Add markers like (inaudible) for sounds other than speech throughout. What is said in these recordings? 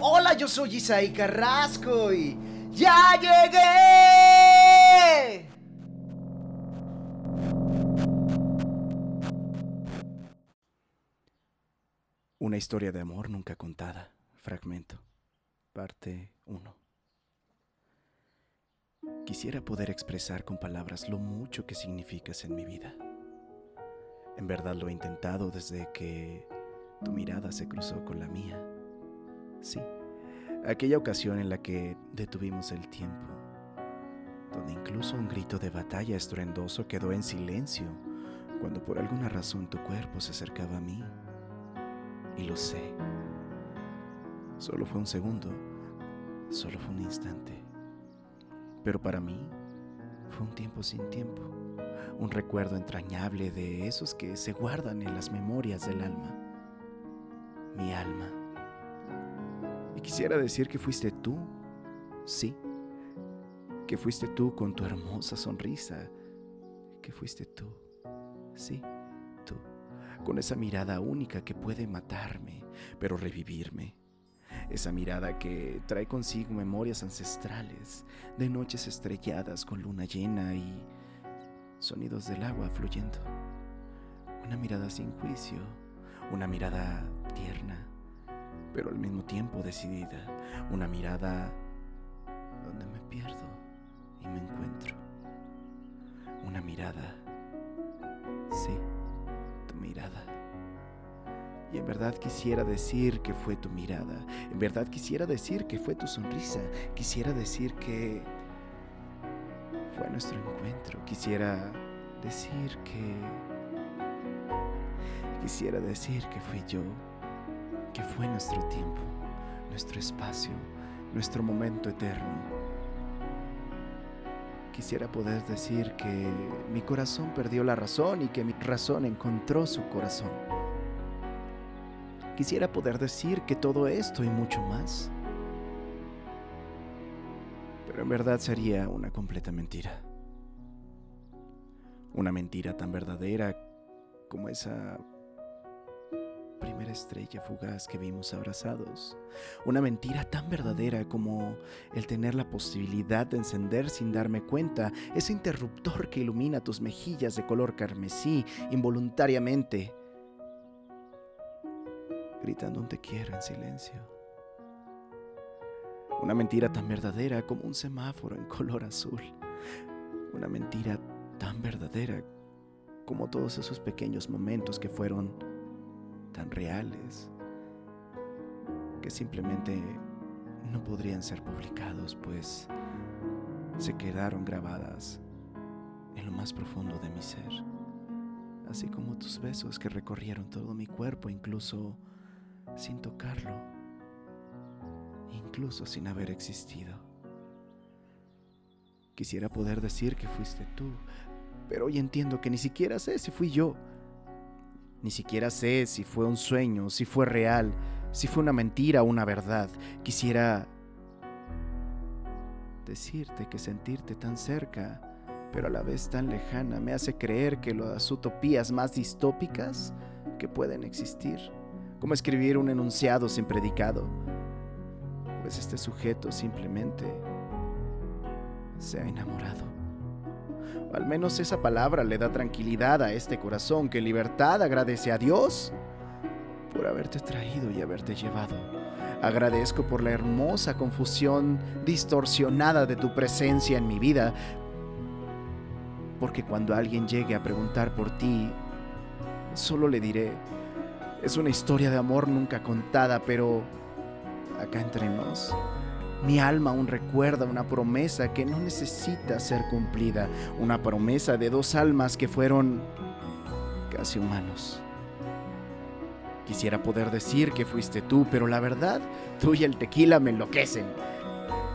Hola, yo soy Isaí Carrasco y ya llegué. Una historia de amor nunca contada. Fragmento. Parte 1. Quisiera poder expresar con palabras lo mucho que significas en mi vida. En verdad lo he intentado desde que tu mirada se cruzó con la mía. Sí, aquella ocasión en la que detuvimos el tiempo, donde incluso un grito de batalla estruendoso quedó en silencio cuando por alguna razón tu cuerpo se acercaba a mí. Y lo sé. Solo fue un segundo, solo fue un instante. Pero para mí fue un tiempo sin tiempo, un recuerdo entrañable de esos que se guardan en las memorias del alma. Mi alma. Y quisiera decir que fuiste tú, sí, que fuiste tú con tu hermosa sonrisa, que fuiste tú, sí, tú, con esa mirada única que puede matarme, pero revivirme esa mirada que trae consigo memorias ancestrales de noches estrelladas con luna llena y sonidos del agua fluyendo. Una mirada sin juicio, una mirada tierna, pero al mismo tiempo decidida, una mirada donde me pierdo y me encuentro. Una mirada, sí, tu mirada. Y en verdad quisiera decir que fue tu mirada. En verdad quisiera decir que fue tu sonrisa. Quisiera decir que nuestro encuentro. Quisiera decir que... Quisiera decir que fui yo. Que fue nuestro tiempo, nuestro espacio, nuestro momento eterno. Quisiera poder decir que mi corazón perdió la razón y que mi razón encontró su corazón. Quisiera poder decir que todo esto y mucho más. Pero en verdad sería una completa mentira. Una mentira tan verdadera como esa primera estrella fugaz que vimos abrazados. Una mentira tan verdadera como el tener la posibilidad de encender sin darme cuenta ese interruptor que ilumina tus mejillas de color carmesí involuntariamente gritando un te quiero en silencio. Una mentira tan verdadera como un semáforo en color azul. Una mentira tan verdadera como todos esos pequeños momentos que fueron tan reales que simplemente no podrían ser publicados, pues se quedaron grabadas en lo más profundo de mi ser, así como tus besos que recorrieron todo mi cuerpo, incluso sin tocarlo, incluso sin haber existido. Quisiera poder decir que fuiste tú, pero hoy entiendo que ni siquiera sé si fui yo. Ni siquiera sé si fue un sueño, si fue real, si fue una mentira o una verdad. Quisiera decirte que sentirte tan cerca, pero a la vez tan lejana, me hace creer que las utopías más distópicas que pueden existir como escribir un enunciado sin predicado, pues este sujeto simplemente se ha enamorado. O al menos esa palabra le da tranquilidad a este corazón que en libertad agradece a Dios por haberte traído y haberte llevado. Agradezco por la hermosa confusión distorsionada de tu presencia en mi vida, porque cuando alguien llegue a preguntar por ti, solo le diré, es una historia de amor nunca contada, pero acá entre nos, mi alma aún recuerda una promesa que no necesita ser cumplida, una promesa de dos almas que fueron casi humanos. Quisiera poder decir que fuiste tú, pero la verdad, tú y el tequila me enloquecen,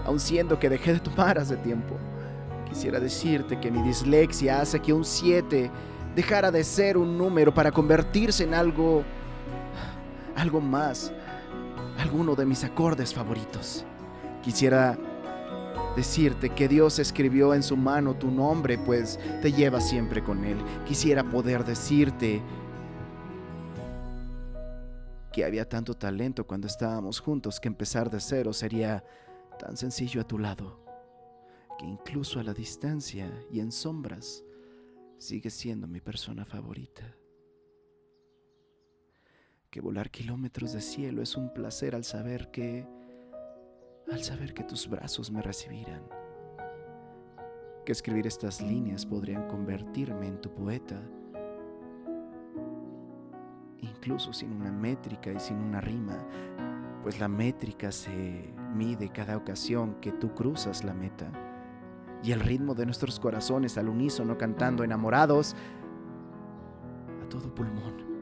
aun siendo que dejé de tomar hace tiempo. Quisiera decirte que mi dislexia hace que un 7 dejara de ser un número para convertirse en algo algo más, alguno de mis acordes favoritos. Quisiera decirte que Dios escribió en su mano tu nombre, pues te lleva siempre con Él. Quisiera poder decirte que había tanto talento cuando estábamos juntos que empezar de cero sería tan sencillo a tu lado, que incluso a la distancia y en sombras sigue siendo mi persona favorita. Que volar kilómetros de cielo es un placer al saber que al saber que tus brazos me recibirán. Que escribir estas líneas podrían convertirme en tu poeta incluso sin una métrica y sin una rima, pues la métrica se mide cada ocasión que tú cruzas la meta. Y el ritmo de nuestros corazones al unísono cantando enamorados a todo pulmón.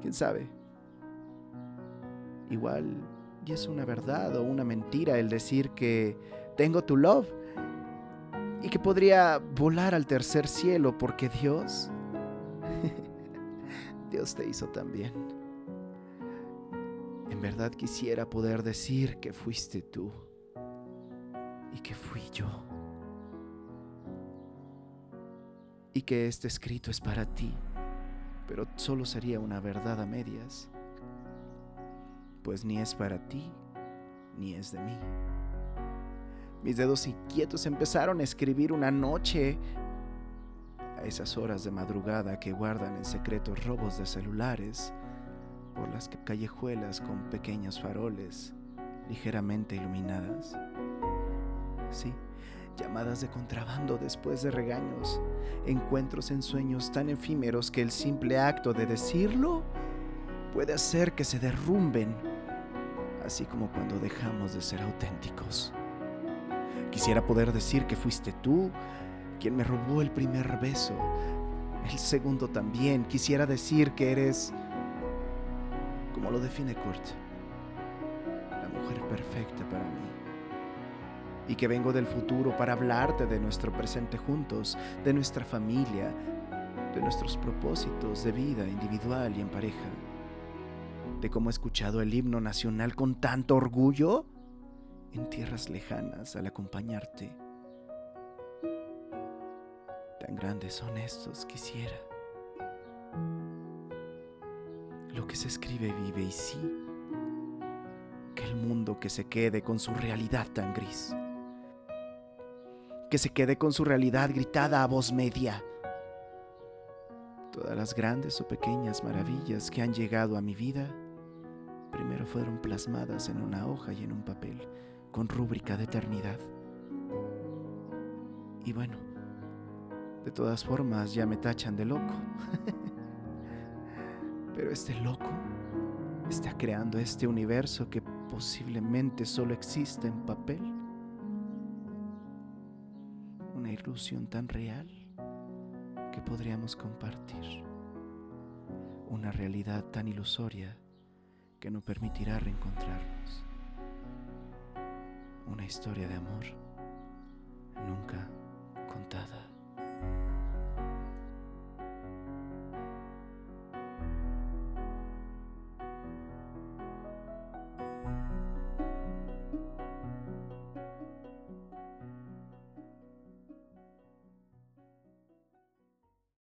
¿Quién sabe? Igual y es una verdad o una mentira el decir que tengo tu love y que podría volar al tercer cielo porque Dios (laughs) Dios te hizo también. En verdad quisiera poder decir que fuiste tú y que fui yo. Y que este escrito es para ti, pero solo sería una verdad a medias, pues ni es para ti ni es de mí. Mis dedos inquietos empezaron a escribir una noche a esas horas de madrugada que guardan en secreto robos de celulares por las callejuelas con pequeños faroles ligeramente iluminadas. Sí, llamadas de contrabando después de regaños, encuentros en sueños tan efímeros que el simple acto de decirlo puede hacer que se derrumben, así como cuando dejamos de ser auténticos. Quisiera poder decir que fuiste tú quien me robó el primer beso, el segundo también. Quisiera decir que eres, como lo define Kurt, la mujer perfecta para mí. Y que vengo del futuro para hablarte de nuestro presente juntos, de nuestra familia, de nuestros propósitos de vida individual y en pareja, de cómo he escuchado el himno nacional con tanto orgullo en tierras lejanas al acompañarte. Tan grandes son estos, quisiera. Lo que se escribe vive y sí, que el mundo que se quede con su realidad tan gris, que se quede con su realidad gritada a voz media. Todas las grandes o pequeñas maravillas que han llegado a mi vida, primero fueron plasmadas en una hoja y en un papel, con rúbrica de eternidad. Y bueno, de todas formas, ya me tachan de loco. (laughs) Pero este loco está creando este universo que posiblemente solo existe en papel. Ilusión tan real que podríamos compartir. Una realidad tan ilusoria que no permitirá reencontrarnos. Una historia de amor nunca contada.